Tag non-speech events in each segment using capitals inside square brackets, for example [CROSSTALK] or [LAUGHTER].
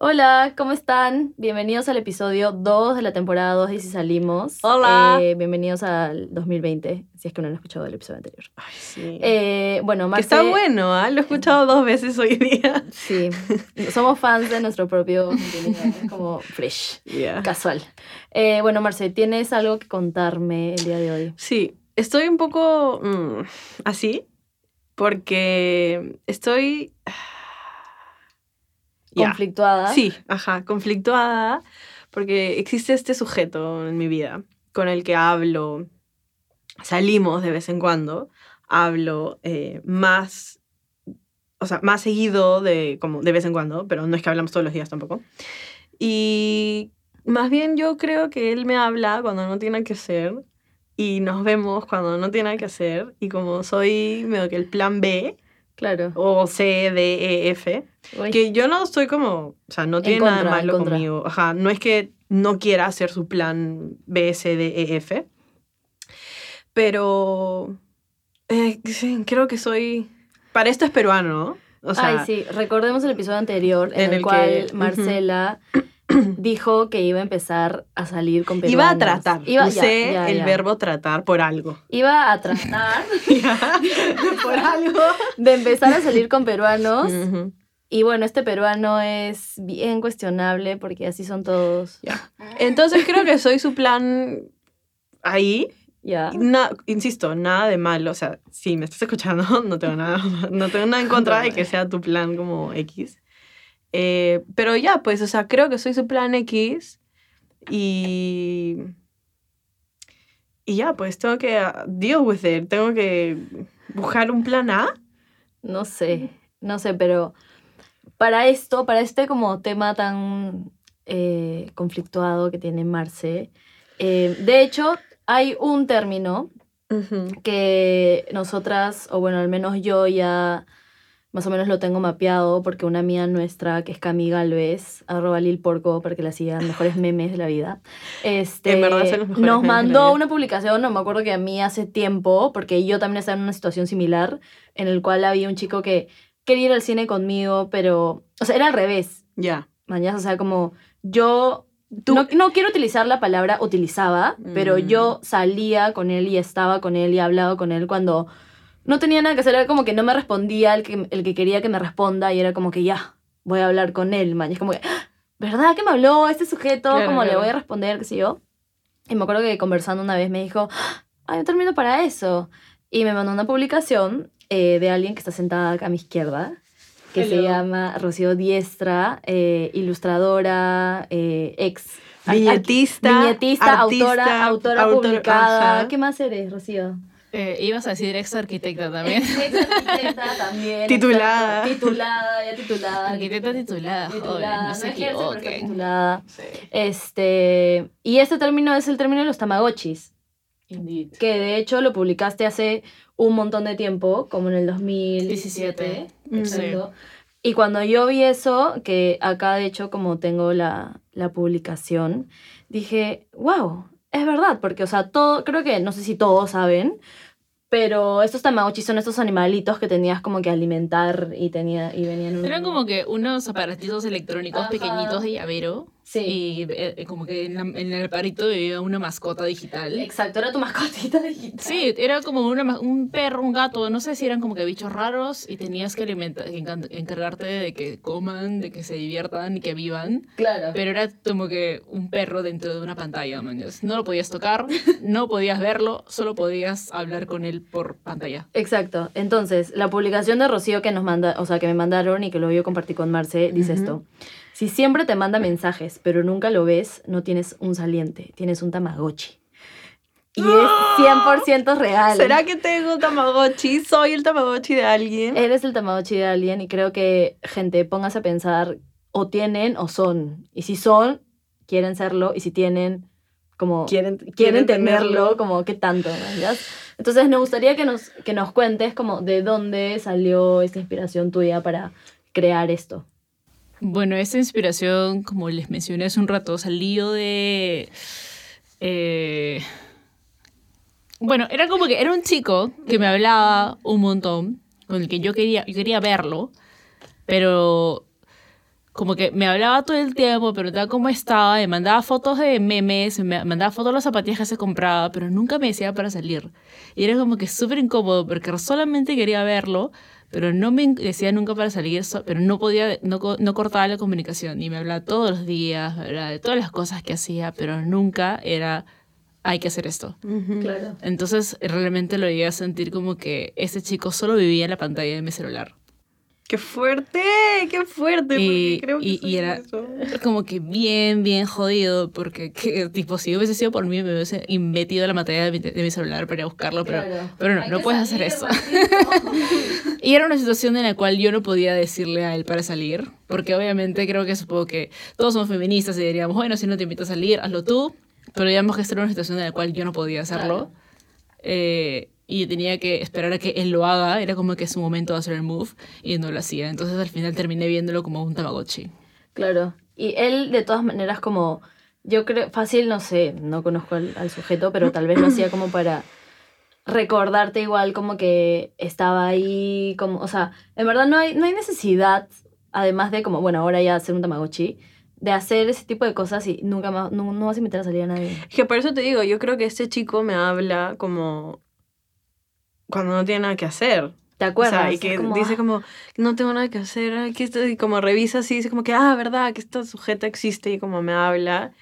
Hola, ¿cómo están? Bienvenidos al episodio 2 de la temporada 2 de Si Salimos. Hola. Eh, bienvenidos al 2020, si es que no han escuchado el episodio anterior. Ay, sí. Eh, bueno, que Marce... está bueno, ¿ah? Lo he escuchado dos veces hoy día. Sí, somos fans de nuestro propio [LAUGHS] como fresh, Ya. casual. Eh, bueno, Marce, ¿tienes algo que contarme el día de hoy? Sí, estoy un poco mm, así porque estoy... Conflictuada. Sí, ajá, conflictuada porque existe este sujeto en mi vida con el que hablo, salimos de vez en cuando, hablo eh, más, o sea, más seguido de, como de vez en cuando, pero no es que hablamos todos los días tampoco. Y más bien yo creo que él me habla cuando no tiene que ser y nos vemos cuando no tiene que hacer y como soy medio que el plan B Claro. o C, D, E, F, Uy. que yo no estoy como, o sea, no tiene nada contra, en malo conmigo. Ajá, no es que no quiera hacer su plan B, C, D, E, F. Pero eh, sí, creo que soy. Para esto es peruano, ¿no? O sea, Ay, sí, recordemos el episodio anterior en, en el, el cual que-. Marcela [CLEARS THROAT] dijo que iba a empezar a salir con peruanos. iba a tratar. Iba, Usé ya, el ya. verbo tratar por algo. Iba a tratar [LAUGHS] [LAUGHS] por algo. de empezar a salir con peruanos. Ujú. Y bueno, este peruano es bien cuestionable porque así son todos. Entonces creo que soy su plan ahí. Na- insisto, nada de malo. O sea, si me estás escuchando, [LAUGHS] no tengo nada, no tengo nada en contra de que sea tu plan como X. Eh, pero ya, pues, o sea, creo que soy su plan X y. Y ya, pues tengo que uh, deal with it. Tengo que buscar un plan A. No sé, no sé, pero para esto, para este como tema tan eh, conflictuado que tiene Marce, eh, de hecho, hay un término que nosotras, o bueno, al menos yo ya más o menos lo tengo mapeado porque una amiga nuestra, que es Cami Galvez, arroba Lil Porco, para que la sigan, mejores memes de la vida, este, En verdad son los mejores nos memes de la mandó vida. una publicación, no me acuerdo que a mí hace tiempo, porque yo también estaba en una situación similar, en el cual había un chico que quería ir al cine conmigo, pero, o sea, era al revés, Ya. mañana, o sea, como yo Tú- no, no quiero utilizar la palabra utilizaba, pero Mm. yo salía con él y estaba con él y hablaba con él cuando no tenía nada que hacer, era como que no me respondía el que, el que quería que me responda y era como que ya, voy a hablar con él, man. Y es como que, "Ah, ¿verdad que me habló este sujeto? Claro, como le claro. voy a responder, qué sé yo. Y me acuerdo que conversando una vez me dijo, hay un término para eso. Y me mandó una publicación eh, de alguien que está sentada acá a mi izquierda, que se Hello. llama Rocío Diestra, eh, ilustradora, eh, ex. Viñetista, Viñetista, autora, autora autor- publicada. ajá. ¿Qué más eres, Rocío? Eh, ibas a decir ex arquitecta también. Ex arquitecta también. [LAUGHS] Titulada. Titulada, ya titulada. Arquitecta titulada, Titulada, joven, no se equivoquen. titulada. Este, y este término es el término de los tamagotchis, Indeed. que de hecho lo publicaste hace un montón de tiempo, como en el 2017. 17, Exacto. Y cuando yo vi eso, que acá de hecho como tengo la, la publicación, dije, wow, es verdad, porque o sea, todo, creo que, no sé si todos saben, pero estos tamagotchis son estos animalitos que tenías como que alimentar y, tenía, y venían Eran como que unos aparatitos electrónicos pequeñitos de llavero. Sí. Y eh, como que en, la- en el aparito vivía una mascota digital. Exacto, era tu mascotita [LAUGHS] digital. Sí, era como una, un perro, un gato, no sé si eran como que bichos raros y tenías que encargarte de que coman, de que se diviertan y que vivan. Claro. Pero era como que un perro dentro de una pantalla, mañas. No lo podías tocar, [LAUGHS] no podías verlo, solo podías hablar con él por pantalla. Exacto. Entonces, la publicación de Rocío que nos manda, o sea, que me mandaron y que luego yo compartí con Marce, dice esto. Si siempre te manda mensajes, pero nunca lo ves, no tienes un saliente, tienes un tamagotchi. Y es 100% real. ¿Será que tengo un Tamagotchi? ¿Soy el Tamagotchi de alguien? Eres el tamagotchi de alguien y creo que, gente, póngase a pensar, o tienen o son. Y si son, quieren serlo, y si tienen, como ¿Quieren, quieren tenerlo, como qué tanto, ¿no? Entonces nos gustaría que nos, que nos cuentes como de dónde salió esta inspiración tuya para crear esto. Bueno, esta inspiración, como les mencioné hace un rato, salió de... eh, bueno, era como que era un chico que me hablaba un montón, con el que yo quería, yo quería verlo, pero como que me hablaba todo el tiempo, pero preguntaba cómo estaba, me mandaba fotos de memes, me mandaba fotos de las zapatillas que se compraba, pero nunca me decía para salir. Y era como que súper incómodo porque solamente quería verlo, pero no me decía nunca para salir, pero no podía, no, no cortaba la comunicación y me hablaba todos los días, me hablaba de todas las cosas que hacía, pero nunca era hay que hacer esto. Claro. Entonces realmente lo llegué a sentir como que ese chico solo vivía en la pantalla de mi celular. ¡Qué fuerte! ¡Qué fuerte! Y, creo que y, y era eso. como que bien, bien jodido, porque que, tipo, si hubiese sido por mí, me hubiese metido en la pantalla de mi, de mi celular para ir a buscarlo, pero, Claro. pero no, Hay no puedes hacer eso. Y era una situación en la cual yo no podía decirle a él para salir, porque obviamente creo que supongo que todos somos feministas y diríamos, bueno, si no te invito a salir, hazlo tú, pero digamos que esta era una situación en la cual yo no podía hacerlo. Claro. Eh, y tenía que esperar a que él lo haga, era como que es su momento de hacer el move, y no lo hacía. Entonces al final terminé viéndolo como un Tamagotchi. Claro. Y él, de todas maneras, como. Yo creo. Fácil, no sé, no conozco al, al sujeto, pero tal vez lo hacía como para recordarte igual como que estaba ahí, como, o sea, en verdad no hay, no hay necesidad, además de como, bueno, ahora ya hacer un Tamagotchi, de hacer ese tipo de cosas y nunca más, no, no vas a invitar a salir a nadie. Que por eso te digo, yo creo que este chico me habla como cuando no tiene nada que hacer. ¿Te O acuerdas? sea, y que como, dice ah, como, no tengo nada que hacer, aquí estoy, y como revisa así, dice como que, ah, verdad, que esta sujeta existe, y como me habla,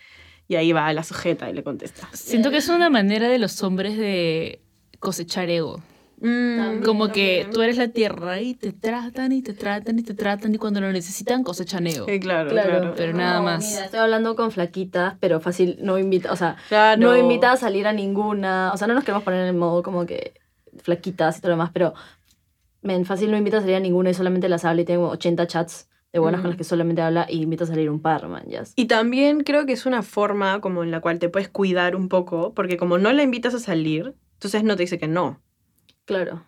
y ahí va la sujeta y le contesta. Siento que es una manera de los hombres de cosechar ego. Mm, Como que también. tú eres la tierra y te tratan y te tratan y te tratan y cuando lo necesitan cosechan ego. Sí, claro, Claro, claro. Pero nada no, más. Mira, estoy hablando con flaquitas, pero fácil, no invita, o sea, Claro. no invita a salir a ninguna, o sea, no nos queremos poner en el modo como que flaquitas y todo lo demás, pero men, fácil no invita a salir a ninguna y solamente las habla y tengo 80 chats de buenas con las que solamente habla y invita a salir un par, man, ya. Y también creo que es una forma como en la cual te puedes cuidar un poco, porque como no la invitas a salir, entonces no te dice que no. Claro.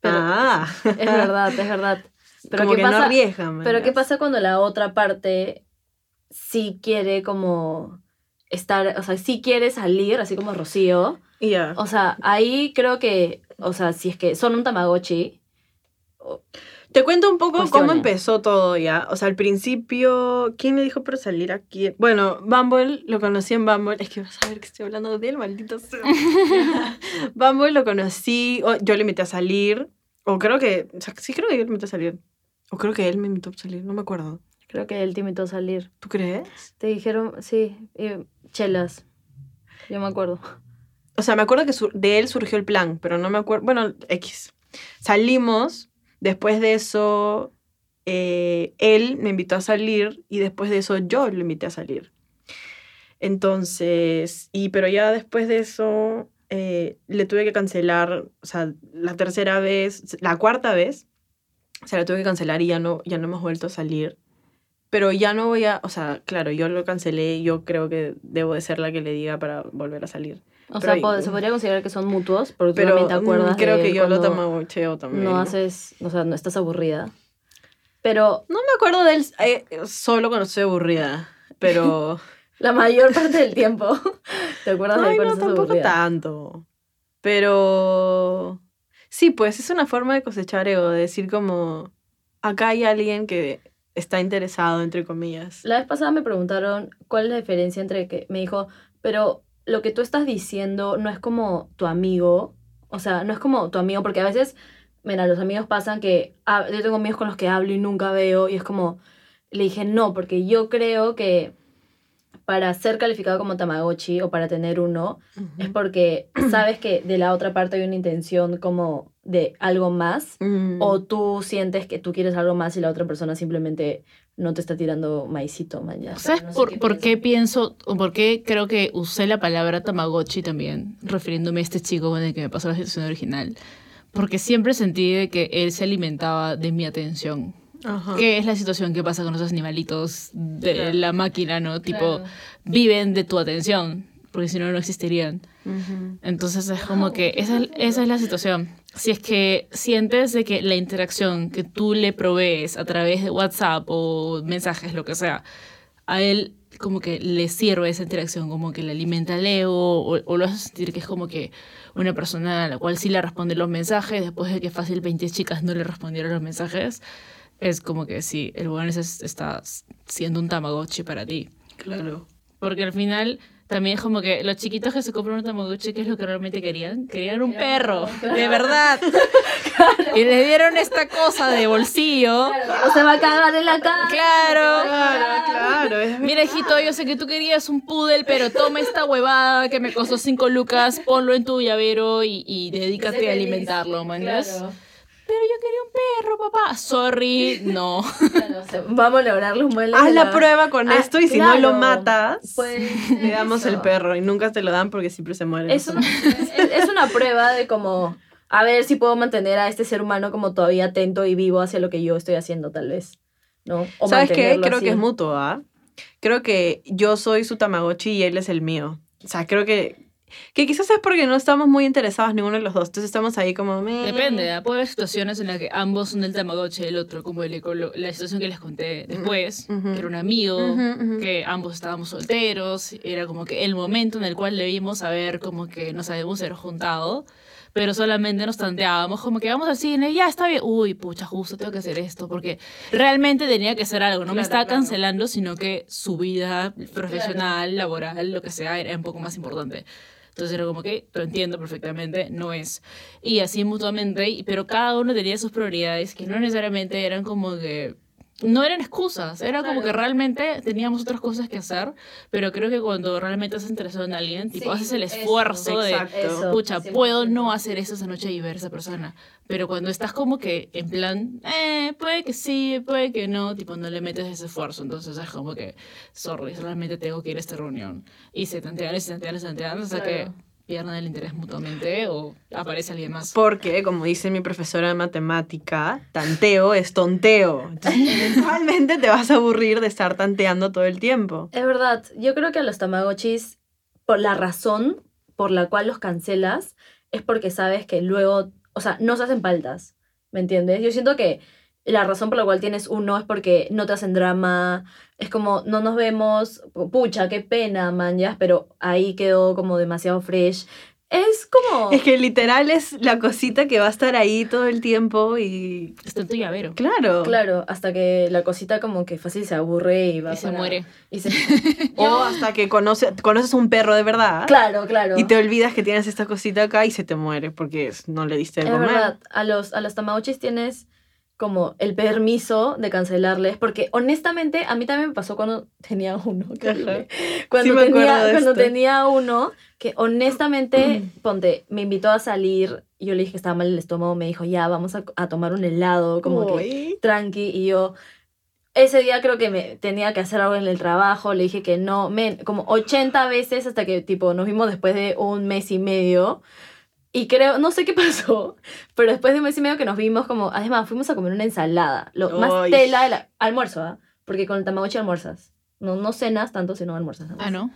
Pero ah, es verdad, es verdad. [LAUGHS] Pero como ¿qué que pasa? no arriesga, man, Pero ya. ¿qué pasa cuando la otra parte sí quiere como estar, o sea, sí quiere salir, así como Rocío? Y ya. O sea, ahí creo que, o sea, si es que son un Tamagotchi, Te cuento un poco cómo empezó todo ya. O sea, al principio, ¿quién le dijo para salir aquí? Bueno, Bumble, lo conocí en Bumble. Es que vas a ver que estoy hablando de él, maldito sea. [LAUGHS] Bumble lo conocí, yo le invité a salir. O creo que, o sea, sí creo que yo le invité a salir. O creo que él me invitó a salir, no me acuerdo. creo que él te invitó a salir. ¿Tú crees? Te dijeron, sí, y chelas. Yo me acuerdo. O sea, me acuerdo que de él surgió el plan, pero no me acuerdo. Bueno, X. Salimos. Después de eso, eh, él me invitó a salir y después de eso yo lo invité a salir. Entonces, y pero ya después de eso, eh, le tuve que cancelar, o sea, la tercera vez, la cuarta vez, o sea, la tuve que cancelar y ya no, ya no hemos vuelto a salir. Pero ya no voy a, o sea, claro, yo lo cancelé yo creo que debo de ser la que le diga para volver a salir. O Pero sea, ahí- se podría considerar que son mutuos, porque tú Pero también te acuerdas creo de que yo lo tamagocheo también. No haces, o sea, no estás aburrida. Pero No me acuerdo de él eh, solo cuando estoy aburrida, pero... [LAUGHS] la mayor parte del tiempo [LAUGHS] te acuerdas de Ay, él cuando no, tampoco aburrida. tanto. Pero... Sí, pues es una forma de cosechar ego, de decir como... Acá hay alguien que está interesado, entre comillas. La vez pasada me preguntaron cuál es la diferencia entre que me dijo, pero lo que tú estás diciendo no es como tu amigo, o sea, no es como tu amigo, porque a veces, mira, los amigos pasan que ah, yo tengo amigos con los que hablo y nunca veo, y es como, le dije, no, porque yo creo que para ser calificado como Tamagotchi o para tener uno, es porque [CLEARS THROAT] sabes que de la otra parte hay una intención como de algo más, Mm. o tú sientes que tú quieres algo más y la otra persona simplemente no te está tirando maicito, man, ya. ¿Sabes No sé por, por qué pienso, o por qué creo que usé la palabra Tamagotchi también, refiriéndome a este chico con el que me pasó la situación original? Porque siempre sentí de que él se alimentaba de mi atención. Ajá. ¿Qué es la situación que pasa con esos animalitos de Claro. la máquina, no? Tipo, Claro. viven de tu atención, porque si no, no existirían. Entonces es como que esa, es- esa es la situación. Si es que sientes de que la interacción que tú le provees a través de WhatsApp o mensajes, lo que sea, a él como que le sirve esa interacción, como que le alimenta el ego o, o lo hace sentir que es como que una persona a la cual sí le responde los mensajes después de que fácil 20 chicas no le respondieron los mensajes, es como que sí, el bueno es- está siendo un Tamagotchi para ti. Claro. Porque al final también es como que los chiquitos que se compran un Tamagotchi, ¿qué es lo que realmente querían? Querían un perro, de verdad. [LAUGHS] Y les dieron esta cosa de bolsillo. O se va a cagar en la cara. Claro. Claro, claro. Mira, hijito, yo sé que tú querías un poodle, pero toma esta huevada que me costó cinco lucas, ponlo en tu llavero y, y dedícate a alimentarlo, ¿mañas? Pero yo quería un perro, papá. Sorry, [LAUGHS] no. Claro, o sea, vamos a lograr los muebles. Haz la prueba con Ah, esto y si no lo matas, Pues, [LAUGHS] le damos el perro y nunca te lo dan porque siempre se muere. Es una, es, es una prueba de como, a ver si puedo mantener a este ser humano como todavía atento y vivo hacia lo que yo estoy haciendo, tal vez. ¿No? O ¿Sabes qué? Creo así. que es mutuo, ¿ah? Creo que yo soy su Tamagotchi y él es el mío. O sea, creo que... Que quizás es porque no estamos muy interesados ninguno de los dos. Entonces estamos ahí como... Depende, ¿ah? puede haber situaciones en las que ambos son del Tamagotchi y el otro, como el ecolo- la situación que les conté después, Ujú. que era un amigo, Ujú, ujú. que ambos estábamos solteros, era como que el momento en el cual debimos haber como que nos habíamos juntado, pero solamente nos tanteábamos, como que vamos al cine, ya está bien, uy, pucha, justo tengo que hacer esto, porque realmente tenía que hacer algo, no me Claro, estaba claro. cancelando, sino que su vida profesional, laboral, lo que sea, era un poco más importante. Entonces era como que lo entiendo perfectamente, no es. Y así mutuamente, pero cada uno tenía sus prioridades que no necesariamente eran como que... No eran excusas, era como que realmente teníamos otras cosas que hacer, pero creo que cuando realmente estás interesado en alguien, tipo, Sí, haces el eso, esfuerzo de. Eso, pucha, 100%. puedo no hacer eso esa noche y ver a esa persona. Pero cuando estás como que en plan, eh, puede que sí, puede que no, tipo, no le metes ese esfuerzo. Entonces es como que, sorry, realmente tengo que ir a esta reunión. Y se tantean, y se tantean, y se tantean, hasta que Claro. Pierdan el interés mutuamente o aparece alguien más. Porque, como dice mi profesora de matemática, tanteo es tonteo. [LAUGHS] Eventualmente te vas a aburrir de estar tanteando todo el tiempo. Es verdad, yo creo que a los tamagotchis, por la razón por la cual los cancelas, es porque sabes que luego, o sea, no se hacen faltas, ¿me entiendes? Yo siento que la razón por la cual tienes uno es porque no te hacen drama, es como, no nos vemos, pucha, qué pena, man, ya, pero ahí quedó como demasiado fresh. Es como... Es que literal es la cosita que va a estar ahí todo el tiempo y... Está tu llavero. Claro. Claro, hasta que la cosita como que fácil se aburre y va Y se para- muere. Y se... [LAUGHS] O hasta que conoce, conoces un perro de verdad Claro, claro. y te olvidas que tienes esta cosita acá y se te muere porque no le diste de Es comer. verdad, a los, a los tamagotchis tienes como el permiso de cancelarles, porque honestamente a mí también me pasó cuando [LAUGHS] tenía uno. Ajá. Cuando, Sí tenía, cuando uno que honestamente, [CLEARS THROAT] ponte, me invitó a salir, yo le dije que estaba mal el estómago, me dijo, ya, vamos a, a tomar un helado, como que Uy. tranqui, y yo... Ese día creo que me tenía que hacer algo en el trabajo, le dije que no, men, como 80 veces hasta que tipo nos vimos después de un mes y medio. Y creo, no sé qué [LAUGHS] pasó, pero después de un mes y medio que nos vimos, como, además, fuimos a comer una ensalada. Lo más Ay. tela, de la- almuerzo, ¿ah? Porque con el Tamagotchi almuerzas. No, no cenas tanto, sino almuerzas. nada más. Ah, ¿no?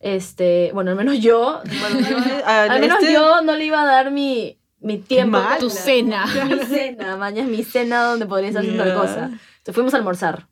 Este, bueno, al menos yo, Bueno, yo, a- al menos este- yo no le iba a dar mi, mi tiempo. mal. Tu cena. [LAUGHS] Mi cena, mañana mi cena donde podría estar haciendo tal Ya. cosa. Entonces fuimos a almorzar.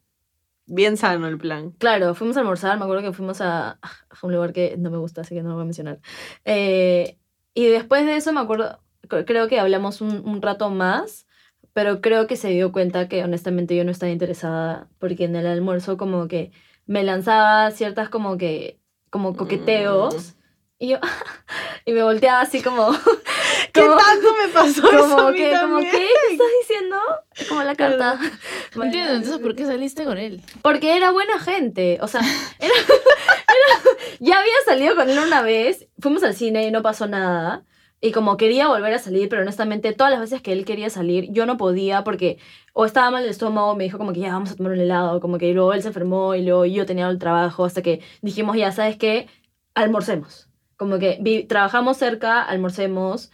Bien sano el plan. Claro, fuimos a almorzar, me acuerdo que fuimos a, a un lugar que no me gusta, así que no lo voy a mencionar. Eh, y después de eso me acuerdo, cre- creo que hablamos un, rato más, pero creo que se dio cuenta que honestamente yo no estaba interesada, porque en el almuerzo como que me lanzaba ciertas como que, como coqueteos, y yo, [LAUGHS] y me volteaba así como, [LAUGHS] ¿Qué como, tanto me pasó eso a como mí que, como? ¿qué estás diciendo? Como la carta. [LAUGHS] Entiendo, entonces, ¿por qué saliste con él? Porque era buena gente. O sea, era, era- ya había salido con él una vez. Fuimos al cine y no pasó nada. Y como quería volver a salir, pero honestamente, todas las veces que él quería salir, yo no podía porque o estaba mal el estómago, me dijo como que ya vamos a tomar un helado, como que luego él se enfermó y luego yo tenía el trabajo, hasta que dijimos ya, ¿sabes qué? Almorcemos. Como que trabajamos cerca, almorcemos,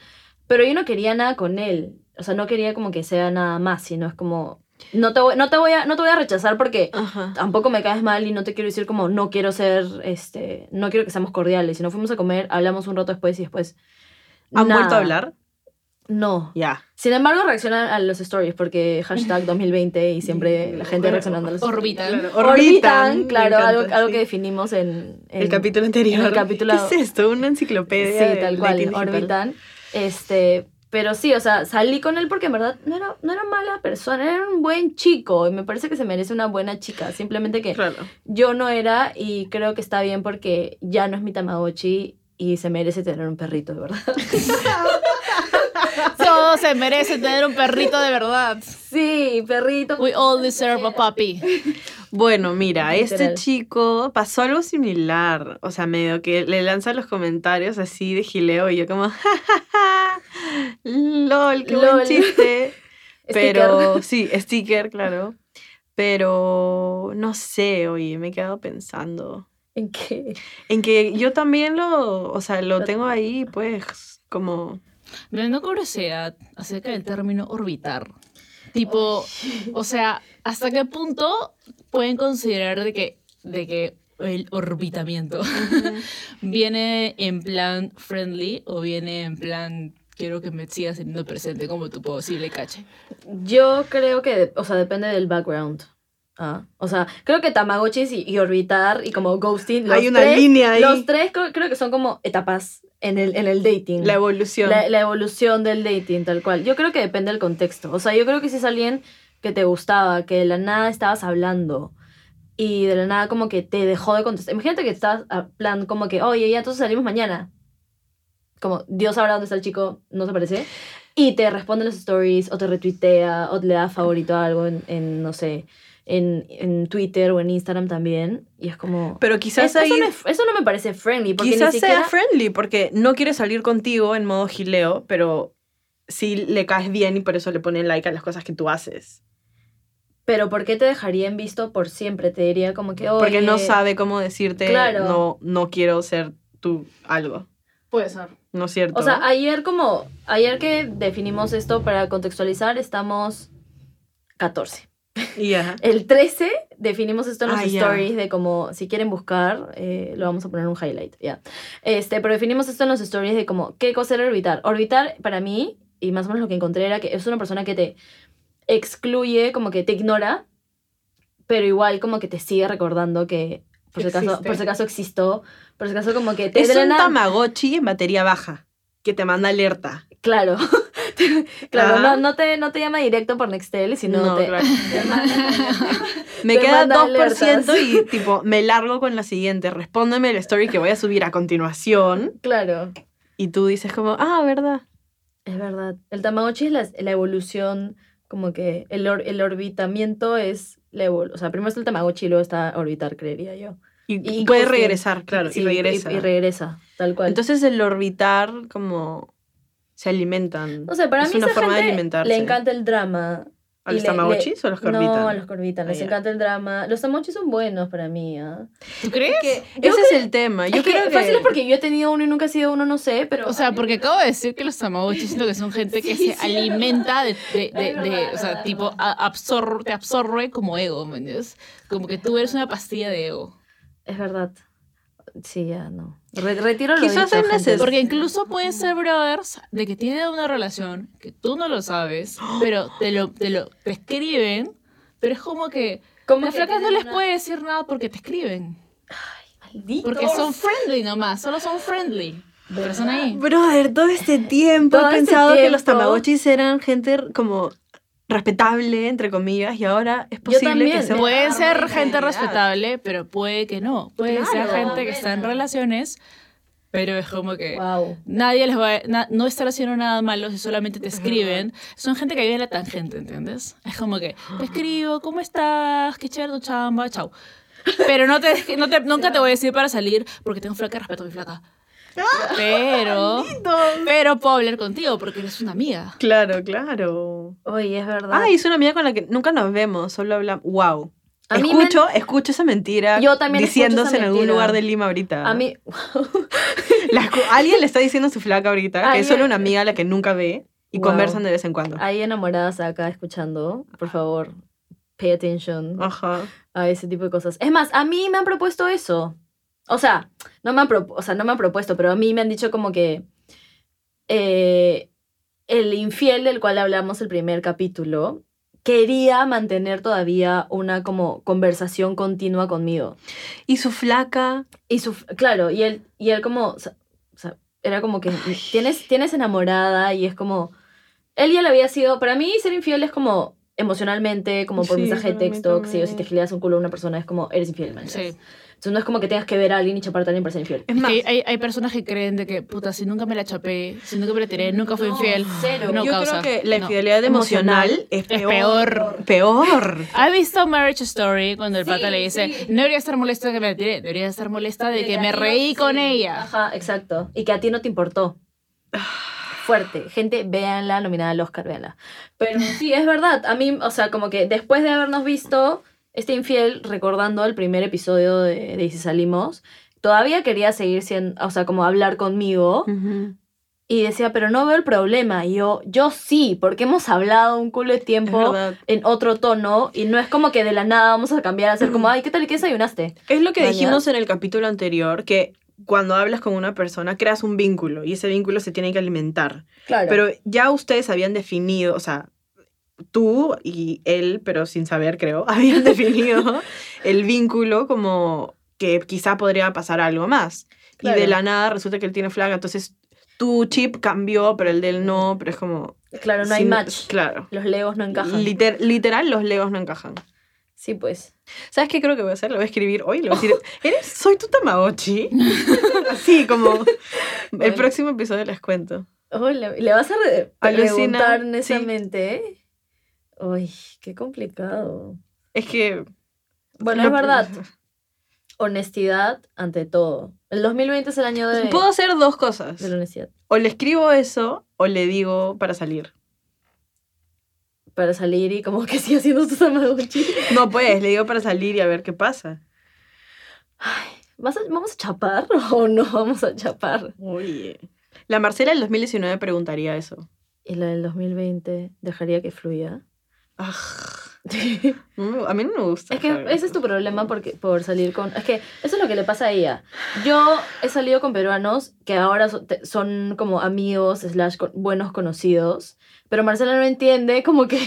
pero yo no quería nada con él. O sea, no quería como que sea nada más, sino es como, no te voy, no te voy, a, no te voy a rechazar porque Ajá. tampoco me caes mal y no te quiero decir como no quiero ser, este, no quiero que seamos cordiales. Si no fuimos a comer, hablamos un rato después y después. ¿Han nada. vuelto a hablar? No. Ya. Sin embargo, reaccionan a los stories porque hashtag [LAUGHS] 2020 y siempre la gente reaccionando a los Orbitan. Claro, Orbitan, claro, encanta, algo, que definimos en, en- El capítulo anterior. en el capítulo- ¿Qué es esto? Una enciclopedia. Sí, tal cual, orbitan. Este, pero sí, o sea, salí con él porque en verdad no era, no era mala persona, era un buen chico y me parece que se merece una buena chica. Simplemente que Claro. yo no era y creo que está bien porque ya no es mi Tamagotchi y se merece tener un perrito, de verdad. [LAUGHS] Todos se merecen tener un perrito de verdad. Sí, perrito. We all deserve a puppy. Bueno, mira, este Literal. chico pasó algo similar. O sea, medio que le lanza los comentarios así de gileo y yo como, [LAUGHS] "Ja, ja, ja, lol, qué Lol. buen chiste. [LAUGHS] Pero Sticker. sí, sticker, claro. Pero no sé, oye, me he quedado pensando ¿En qué? en que yo también lo, o sea, lo tengo ahí, pues, como Me tengo curiosidad acerca del término orbitar. Tipo, o sea, ¿hasta qué punto pueden considerar de que, de que el orbitamiento [LAUGHS] viene en plan friendly o viene en plan quiero que me sigas teniendo presente como tu posible cache? Yo creo que, o sea, depende del background. Ah, o sea, creo que Tamagotchis y, y Orbitar y como Ghosting. los hay una tres- línea ahí, Los tres creo, creo que son como etapas en el, en el dating. la evolución. La, la evolución del dating, tal cual. Yo creo que depende del contexto. O sea, yo creo que si es alguien que te gustaba, que de la nada estabas hablando y de la nada como que te dejó de contestar. Imagínate que estás a plan como que, oye, ya entonces salimos mañana. Como, Dios sabrá dónde está el chico, no se parece. Y te responde los stories o te retuitea o le da favorito a algo en, en, no sé, en, en Twitter o en Instagram también. Y es como... Pero quizás Eso, ahí eso no, es- eso no me parece friendly. Porque Quizás ni siquiera... sea friendly porque no quiere salir contigo en modo gileo, pero sí le caes bien y por eso le pone like a las cosas que tú haces. Pero ¿por qué te dejaría en visto por siempre? Te diría como que, oye... Porque no sabe cómo decirte, Claro. no, no quiero ser tú algo. Puede ser. ¿No es cierto? O sea, ayer como... Ayer que definimos esto para contextualizar, estamos 14. [LAUGHS] Y ya. El 13 definimos esto en los Ah, stories de como, si quieren buscar, eh, lo vamos a poner en un highlight, ya. Este, pero definimos esto en los stories de como, ¿qué cosa era orbitar? Orbitar, para mí, y más o menos lo que encontré era que es una persona que te excluye, como que te ignora, pero igual como que te sigue recordando que por si acaso, por si acaso existo, por si acaso como que te Es de la un Tamagotchi en batería baja que te manda alerta. Claro. [LAUGHS] [LAUGHS] claro, no, no, te, no te llama directo por Nextel, sino No, te, claro. [LAUGHS] te manda- Me Te queda manda 2% alertas. y [LAUGHS] tipo, me largo con la siguiente. Respóndeme el story que voy a subir a continuación. Claro. Y tú dices como, ah, ¿verdad? Es verdad. El Tamagotchi es la, la evolución, como que el, or- el orbitamiento es la evolución. O sea, primero está el Tamagotchi y luego está orbitar, creería yo. Y, Y puede regresar, claro, Sí, y regresa. Y, regresa, tal cual. Entonces el orbitar como se alimentan. no sé, para es mí una esa forma de gente alimentarse. le encanta el drama. ¿A los le- tamagotchis o a los que No, a los que orbitan. Ah, Les encanta el drama. Los tamagotchis son buenos para mí, ¿ah? ¿Tú crees? Yo Ese creo- es el tema. Yo es que creo que... fácil es porque yo he tenido uno y nunca he sido uno, no sé, pero... O sea, porque acabo de decir que los tamagotchis siento que son gente que se alimenta de, de, de, de- o sea, tipo, absor- te absorbe como ego, ¿me entiendes? Como que tú eres una pastilla de ego. Es verdad. Sí, ya, no. Re- retiro lo Quizás dicho, es gente. Porque incluso pueden ser brothers de que tienen una relación que tú no lo sabes, [GASPS] pero te lo, te lo te escriben, pero es como que Como las flacas no les una- puede decir nada porque te escriben. Malditos. Porque son friendly nomás, solo son friendly. Pero son ahí. Brother, todo este tiempo Todo he este pensado que los tamagotchis eran gente como respetable, entre comillas, y ahora es posible que sea... Puede ser gente respetable, pero puede que no. Puede ser Claro. gente que está en relaciones, pero es como que Wow. nadie les va a, na- no están haciendo nada malo si solamente te escriben. Son gente que vive en la tangente, ¿entiendes? Es como que te escribo, ¿cómo estás? Qué chévere tu chamba, chao. Pero no te, no te- nunca te voy a decir para salir porque tengo flaca respeto a mi flaca. [LAUGHS] Pero, pero puedo hablar contigo porque eres una amiga. Claro, claro. Oye, es verdad. Ay, es una amiga con la que nunca nos vemos, solo hablamos. Wow. A mí me- Escucho, escucho esa mentira. Yo también escucho Diciéndose en algún lugar de Lima ahorita. A mí, [LAUGHS] La alguien le está diciendo a su flaca ahorita, que es solo una amiga a la que nunca ve y Wow. conversan de vez en cuando. hay enamoradas acá escuchando. Por favor, pay attention Ajá. a ese tipo de cosas. Es más, a mí me han propuesto eso. O sea, no me han, pro- o sea, no me han propuesto, pero a mí me han dicho como que eh, el infiel del cual hablamos el primer capítulo quería mantener todavía una como conversación continua conmigo. Y su flaca. Y su, claro, y él, y él como, o sea, era como que tienes, tienes enamorada y es como, Él ya le había sido, para mí ser infiel es como emocionalmente, como por Sí, mensaje de texto, que si, o si te gileas un culo a una persona es como, eres infiel, man. Sí. Entonces no es como que tengas que ver a alguien y chaparte a alguien para ser infiel. Es más, Que hay, hay personas que creen de que, puta, si nunca me la chapé, si nunca me la tiré, nunca fui No, infiel. cero. No yo causa. creo que la No. infidelidad emocional, Emocional es es peor. peor. Peor. ¿Has visto Marriage Story cuando el Sí, pata le dice, sí. no debería estar molesta de que me la tiré, debería estar molesta de De que me no- reí con sí, ella? Ajá, exacto. Y que a ti no te importó. Fuerte. Gente, véanla, nominada al Oscar, véanla. Pero sí, es verdad. A mí, o sea, como que después de habernos visto este infiel, recordando el primer episodio de, de Y si salimos, todavía quería seguir siendo, o sea, como hablar conmigo. Y decía, pero no veo el problema. Y yo, yo sí, porque hemos hablado un culo de tiempo en otro tono. Y no es como que de la nada vamos a cambiar a ser como, ay, ¿qué tal qué desayunaste? Es lo que dijimos en el capítulo anterior, que cuando hablas con una persona creas un vínculo y ese vínculo se tiene que alimentar. Claro. Pero ya ustedes habían definido, o sea, tú y él, pero sin saber creo, [LAUGHS] habían definido el vínculo como que quizá podría pasar algo más. Y de la nada resulta que él tiene flaga, entonces tu chip cambió, pero el de él no, pero es como... claro, no hay match. Claro. Los legos no encajan. Liter- literal, los legos no encajan. sí, pues. ¿Sabes qué creo que voy a hacer? Lo voy a escribir hoy le voy a decir, [LAUGHS] ¿eres, soy tu Tamagotchi? [LAUGHS] Así como el Bueno. próximo episodio les cuento. Oh, le, le vas a re- Alucina, preguntar sí. netamente. Uy, qué complicado. Es que... Bueno, no- es verdad. [LAUGHS] Honestidad ante todo. El 2020 es el año de, Puedo hacer dos cosas. de la honestidad. O le escribo eso o le digo para salir. Para salir y como que [LAUGHS] siga haciendo su Tamagotchi. No, pues, le digo para salir y a ver qué pasa. ¿Vas a- ¿Vamos a chapar [LAUGHS] o no vamos a chapar? Oye. La Marcela del 2019 preguntaría eso. Y la del 2020 dejaría que fluya. [LAUGHS] A mí no me gusta. Es que saber ese es tu problema porque, por salir con... Es que eso es lo que le pasa a ella. Yo he salido con peruanos que ahora son como amigos, slash, con- buenos conocidos. Pero Marcela no entiende como que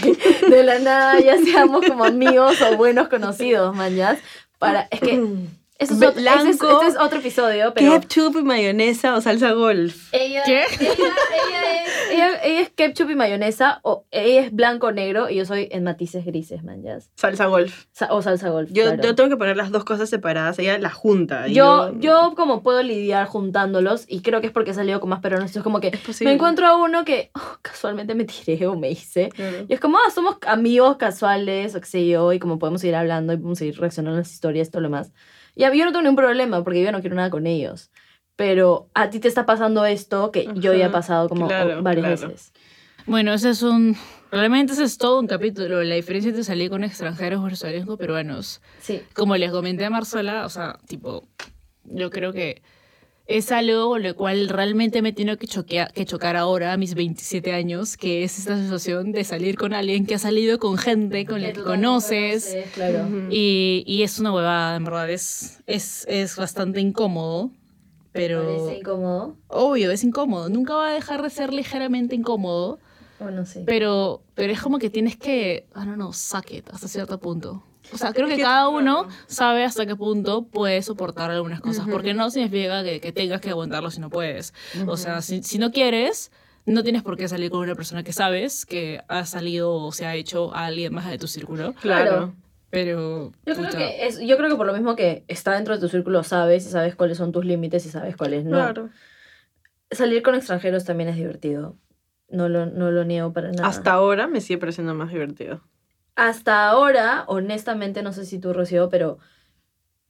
de la nada ya seamos como amigos o buenos conocidos, mañas. Para, es que [CLEARS THROAT] eso es otro, ese es- Blanco, este es otro episodio, pero... Ketchup y mayonesa o salsa golf. Ella, ¿Qué? Ella, ella es, ella, ella es ketchup y mayonesa, o ella es blanco negro y yo soy en matices grises, manjas. Salsa golf. Sa- o salsa golf. Yo, claro. yo tengo que poner las dos cosas separadas. Ella las junta. y Yo, yo como puedo lidiar juntándolos y creo que es porque he salido con más peruanos. Es como que Es me encuentro a uno que [LAUGHS] oh, casualmente me tiré o me hice. Claro. Y es como, ah, somos amigos casuales o qué sé yo, y como podemos seguir hablando y podemos seguir reaccionando a las historias y todo lo demás. Y a mí yo no tengo ningún problema porque yo no quiero nada con ellos. Pero a ti te está pasando esto que yo ya he Ajá, pasado como claro, varias claro. veces. Bueno, ese es un... Realmente ese es todo un capítulo, la diferencia entre salir con extranjeros versus salir con peruanos. Sí. Como les comenté a Marcela, o sea, tipo, yo creo que es algo lo cual realmente me tiene que, que chocar ahora a mis 27 años, que es esta situación de salir con alguien que ha salido con gente con la que conoces. Claro. Y, y es una huevada, en verdad, es, es, es bastante incómodo, pero Parece incómodo. obvio, es incómodo, nunca va a dejar de ser ligeramente incómodo, Bueno, sí. pero, pero es como que tienes que, I don't know, suck it hasta cierto punto. O sea, creo que cada uno sabe hasta qué punto puede soportar algunas cosas, porque no significa que, que tengas que aguantarlo si no puedes. O sea, si, si no quieres, no tienes por qué salir con una persona que sabes que ha salido o se ha hecho a alguien más de tu círculo, Claro. pero... Yo creo, que es, yo creo que por lo mismo que está dentro de tu círculo sabes y sabes cuáles son tus límites y sabes cuáles no. Claro. Salir con extranjeros también es divertido. No lo, no lo niego para nada. Hasta ahora me sigue pareciendo más divertido. Hasta ahora, honestamente, no sé si tú, Rocío, pero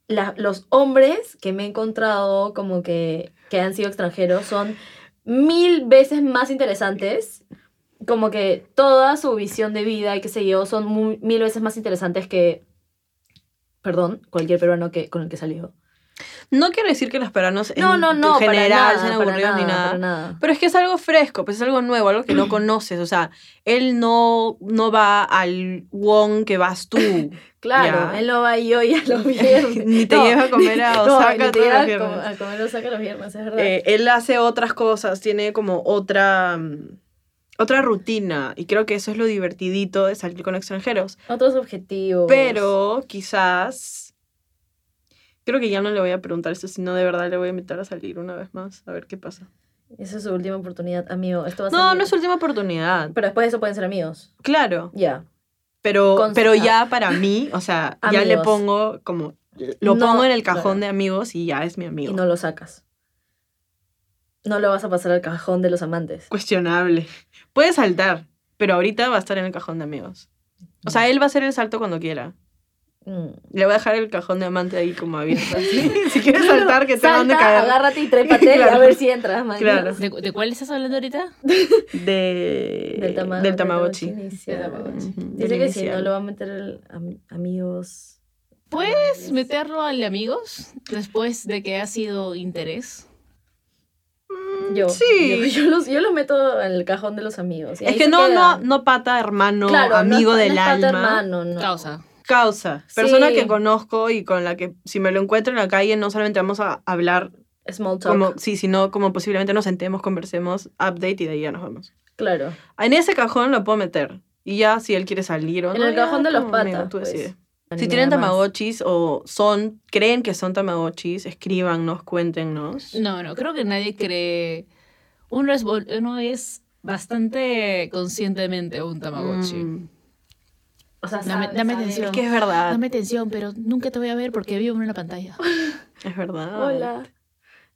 los hombres que me he encontrado como que, que han sido extranjeros son mil veces más interesantes. Como que toda su visión de vida y qué sé yo son mil veces más interesantes que, perdón, cualquier peruano que, con el que salió. No quiero decir que los peruanos en No, no, no, para general nada, sean aburridos ni nada, nada. para nada. Pero es que es algo fresco, pues es algo nuevo, algo que no [CLEARS THROAT] conoces. O sea, él no, no va al Wong que vas tú. [LAUGHS] Claro, Ya. él no va y yo ya los [LAUGHS] viernes. [LAUGHS] Ni te No, lleva a comer a no, Osaka ni todos los a viernes. a comer a Osaka los viernes, es verdad. Eh, él hace otras cosas, tiene como otra, mm, otra rutina. Y creo que eso es lo divertidito de salir con extranjeros. Otros objetivos. Pero quizás... Creo que ya no le voy a preguntar esto, sino de verdad le voy a invitar a salir una vez más, a ver qué pasa. Esa es su última oportunidad, amigo. Esto va a No, no es última oportunidad. Pero después de eso pueden ser amigos. Claro, Ya. pero, Con- pero ah. ya para mí, o sea, ya le pongo como, lo No, pongo en el cajón claro. de amigos y ya es mi amigo. Y no lo sacas. No lo vas a pasar al cajón de los amantes. Cuestionable. Puede saltar, pero ahorita va a estar en el cajón de amigos. O sea, él va a hacer el salto cuando quiera. Mm. Le voy a dejar el cajón de amante ahí como abierto. así. [LAUGHS] si quieres saltar, que dónde Salta, caer. agárrate y trépate [LAUGHS] Claro. a ver si entras, man. Claro. ¿De, de cuál estás hablando ahorita? [LAUGHS] De... Del, tama- del Tamagotchi. Del Tamagotchi. Dice del que si no lo va a meter el am- amigos. ¿Puedes meterlo al de amigos después de que ha sido interés? Mm, Yo, Sí. yo, yo los, yo los meto en el cajón de los amigos. y Es ahí que no, no, no pata, hermano, Claro, no amigo es del no es pata, alma. hermano, no. Causa. Causa. Persona Sí. que conozco y con la que si me lo encuentro en la calle no solamente vamos a hablar Small talk. como, sí, sino como posiblemente nos sentemos, conversemos, update y de ahí ya nos vamos. Claro. En ese cajón lo puedo meter. Y ya si él quiere salir o En no. el ya cajón de los amigo, patas. tú pues. decides. Ni Si tienen tamagotchis o son, creen que son tamagotchis, escríbanos, cuéntenos. No, no, creo que nadie cree. Uno es, uno es bastante conscientemente un Tamagotchi. Mm, O sea, Dame- sabe- dame atención. Es que es verdad. Dame atención, pero nunca te voy a ver porque vivo en una pantalla. [LAUGHS] Es verdad. Hola.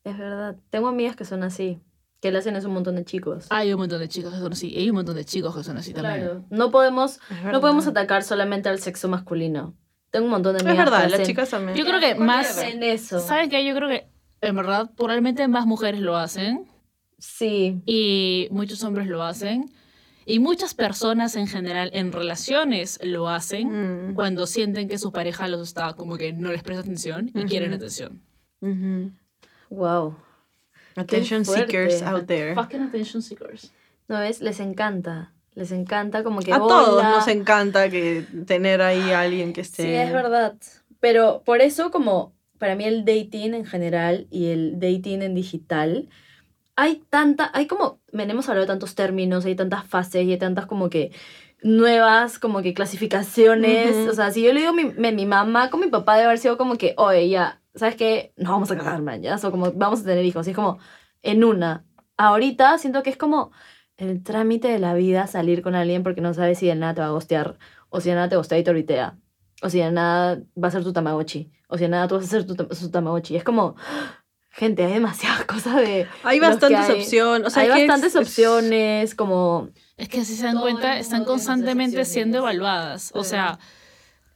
Es verdad. Tengo amigas que son así. Que le hacen eso a un montón de chicos. Hay un montón de chicos que son así. Y hay un montón de chicos que son así también. Claro. No podemos, Es no podemos atacar solamente al sexo masculino. Tengo un montón de Es amigas verdad, que las hacen- chicas también. Yo creo que más. en eso. ¿Saben qué? Yo creo que en verdad probablemente más mujeres lo hacen Sí. y muchos hombres lo hacen. Y muchas personas en general en relaciones lo hacen Mm. cuando sienten que su pareja los está como que no les presta atención y quieren atención. Wow. Attention seekers out there. Fucking attention seekers. ¿No ves? Les encanta. Les encanta como que. A todos nos encanta que tener ahí a alguien que esté. Sí, es verdad. Pero por eso, como para mí el dating en general y el dating en digital, hay tanta, hay como, ven, hemos hablado de tantos términos, hay tantas fases y hay tantas como que nuevas como que clasificaciones. Ujú. O sea, si yo le digo a mi, me- mi mamá con mi papá debe haber sido como que, oye, ya, ¿sabes qué? Nos vamos a casar, man, ya, o como vamos a tener hijos. Y es como, en una. Ahorita siento que es como el trámite de la vida salir con alguien porque no sabes si de nada te va a gostear, o si de nada te gostea y te orbitea, o si de nada va a ser tu tamagotchi, o si de nada tú vas a ser tu, su tamagotchi. Es como, gente, hay demasiadas [LAUGHS] cosas de... Hay bastantes hay. opciones. O sea, hay bastantes es- opciones, como... Es que si se dan cuenta, están constantemente siendo evaluadas. O sea,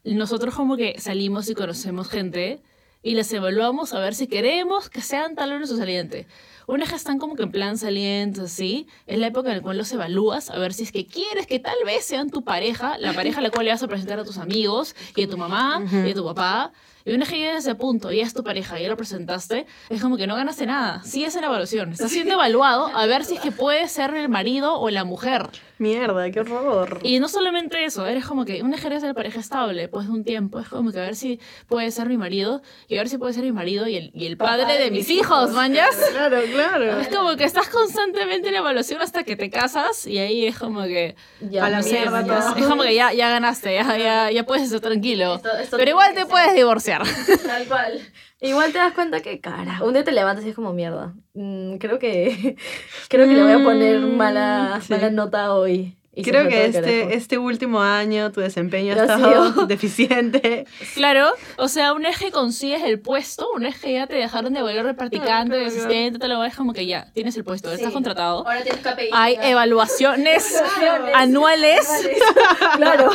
nosotros como que salimos y conocemos gente y les evaluamos a ver si queremos que sean tal o no su saliente. Una vez que están como que en plan salientes, así, es la época en la cual los evalúas a ver si es que quieres que tal vez sean tu pareja, la pareja a la cual le vas a presentar a tus amigos y a tu mamá y a tu papá. Y una vez que llegas a ese punto y es tu pareja y ya lo presentaste, es como que no ganaste nada. Sigues en evaluación. Estás siendo evaluado a ver si es que puedes ser el marido o la mujer. Mierda, qué horror. Y no solamente eso, eres como que una eres de pareja estable, después de un tiempo, es como que a ver si puede ser mi marido, y a ver si puede ser mi marido y el, y el Papá padre de de mis mis hijos, mañas. Claro, claro. Es como que estás constantemente en evaluación hasta que te casas y ahí es como que, Ya, A la mierda es como que ya, ya ganaste, ya, ya, ya puedes estar tranquilo. Esto- esto Pero igual te puedes divorciar. Tal cual. Igual te das cuenta que, cara, un día te levantas y es como mierda. Mm, creo que [LAUGHS] creo que le voy a poner Mm, mala, sí. mala nota hoy. Y Creo que este, este último año tu desempeño ha Lo ha estado sido. [LAUGHS] deficiente. Claro, o sea, una vez que consigues el puesto, una vez que ya te dejaron de volver de practicante, de asistente, te lo es como que ya, tienes el puesto, estás Sí. contratado. Ahora tienes KPI. Hay evaluaciones [LAUGHS] anuales. claro.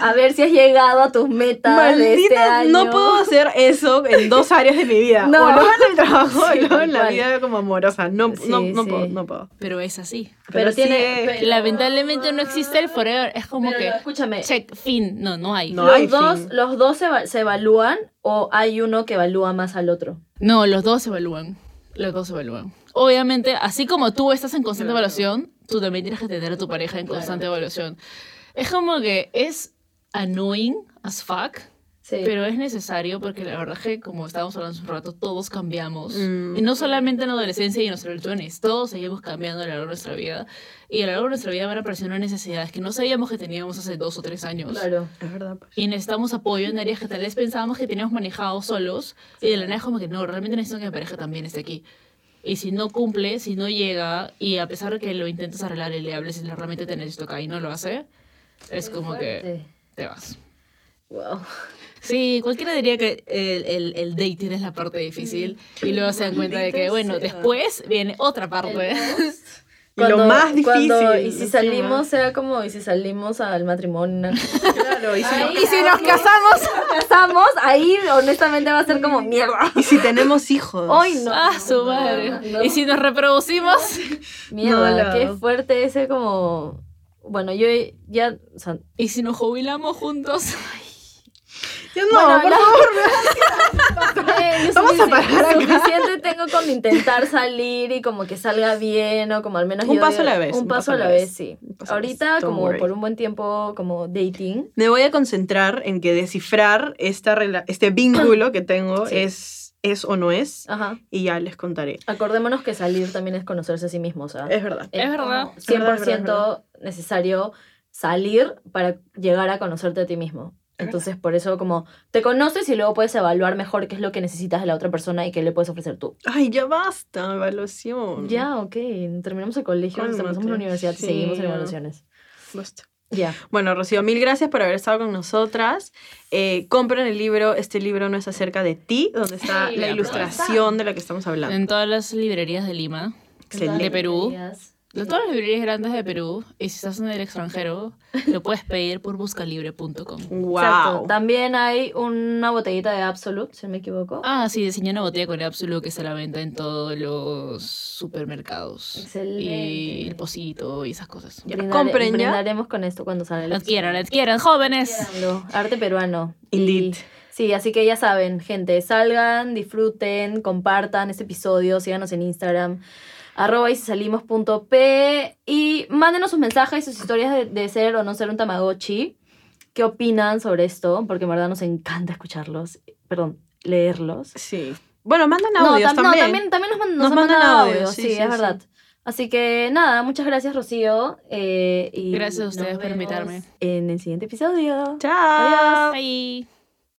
A ver si has llegado a tus metas de este Maldita, año. no puedo hacer eso en dos áreas de mi vida. No. O no en el trabajo Sí, o no en la vida [LAUGHS] como amorosa. No, Sí, no, no sí. puedo, no puedo. Pero es así. Pero, tiene. sí, pero- Lamentablemente no existe el forever. Es como pero que, escúchame. check, fin. No, no hay. No. los, hay dos, fin. los dos se, se evalúan o hay uno que evalúa más al otro. No, los dos se evalúan. Los dos se evalúan. Obviamente, así como tú estás en constante Claro. evaluación, tú también tienes que tener a tu pareja en constante evaluación. Es como que es annoying as fuck, Sí. pero es necesario porque la verdad es que, como estábamos hablando hace un rato, todos cambiamos. Mm. Y no solamente en la adolescencia y en nuestros 20 todos seguimos cambiando a lo largo de nuestra vida. Y a lo largo de nuestra vida van apareciendo necesidades que no sabíamos que teníamos hace dos o tres años. claro. Es verdad, pues. Y necesitamos apoyo en áreas que tal vez pensábamos que teníamos manejado solos. Y de la nada es como que no, realmente necesito que mi pareja también esté aquí. Y si no cumple, si no llega, y a pesar de que lo intentas arreglar y le hables y le realmente te necesito acá y no lo hace, es como que te vas. Wow. Sí, cualquiera diría que el, el, el dating es la parte difícil y luego se dan cuenta de que, bueno, después viene otra parte. [LAUGHS] Y lo más difícil, y si salimos, era como, y si salimos al matrimonio. Claro, y si, no- Y si nos casamos, Casamos, ahí honestamente va a ser como mierda. y si tenemos hijos. Ay, no. ah, su madre. No, no. Y si nos reproducimos, Mierda, No, qué fuerte ese como... Bueno, yo ya... O sea, y si nos jubilamos juntos. Ya no, Bueno, por la- favor. [LAUGHS] eh, yo Vamos a parar acá. Suficiente tengo con intentar salir y como que salga bien o como al menos Un yo paso a diga- la vez, Un paso a la vez, sí. Paso a la vez. Ahorita Don't como worry. por un buen tiempo como dating. Me voy a concentrar en que descifrar esta rela- este vínculo que tengo Sí. es, es o no es Ajá. y ya les contaré. Acordémonos que salir también es conocerse a sí mismo, o sea, Es verdad. Es verdad. como Es verdad, es 100% verdad, necesario salir para llegar a conocerte a ti mismo. Entonces, por eso como te conoces y luego puedes evaluar mejor qué es lo que necesitas de la otra persona y qué le puedes ofrecer tú. Ay, ya basta, evaluación. Ya, ok. Terminamos el colegio, empezamos la universidad y Sí, seguimos en evaluaciones. Basta. Ya. Bueno, Rocío, mil gracias por haber estado con nosotras. Eh, compren el libro. Este libro no es acerca de ti, donde está Sí, la ilustración de la que estamos hablando. En todas las librerías de Lima, Excelente. de Perú. de todas las librerías grandes de Perú, y si estás en el extranjero, lo puedes pedir por buscalibre.com. Wow. Exacto. También hay una botellita de Absolute, si no me equivoco. Ah, sí, diseñé una botella con Absolute que está a la venta en todos los supermercados. Excelente. Y el pocito y esas cosas. Ya, Brindare- compren ya. Brindaremos con esto cuando salga el Adquieran, adquieran, jóvenes. Arte peruano. Indeed. Y- sí, así que ya saben, gente, salgan, disfruten, compartan este episodio, síganos en Instagram, arroba y si salimos punto p, y mándenos sus mensajes, sus historias de, de ser o no ser un Tamagotchi. ¿Qué opinan sobre esto? Porque en verdad nos encanta escucharlos, perdón, leerlos. Sí. Bueno, mandan No, audios tam- no, también. también, también nos, man- Nos nos mandan mandan audios, audios, sí, sí, sí, es sí. verdad. Así que nada, muchas gracias Rocío. eh, y Gracias a ustedes por invitarme. En el siguiente episodio. Chao. Bye.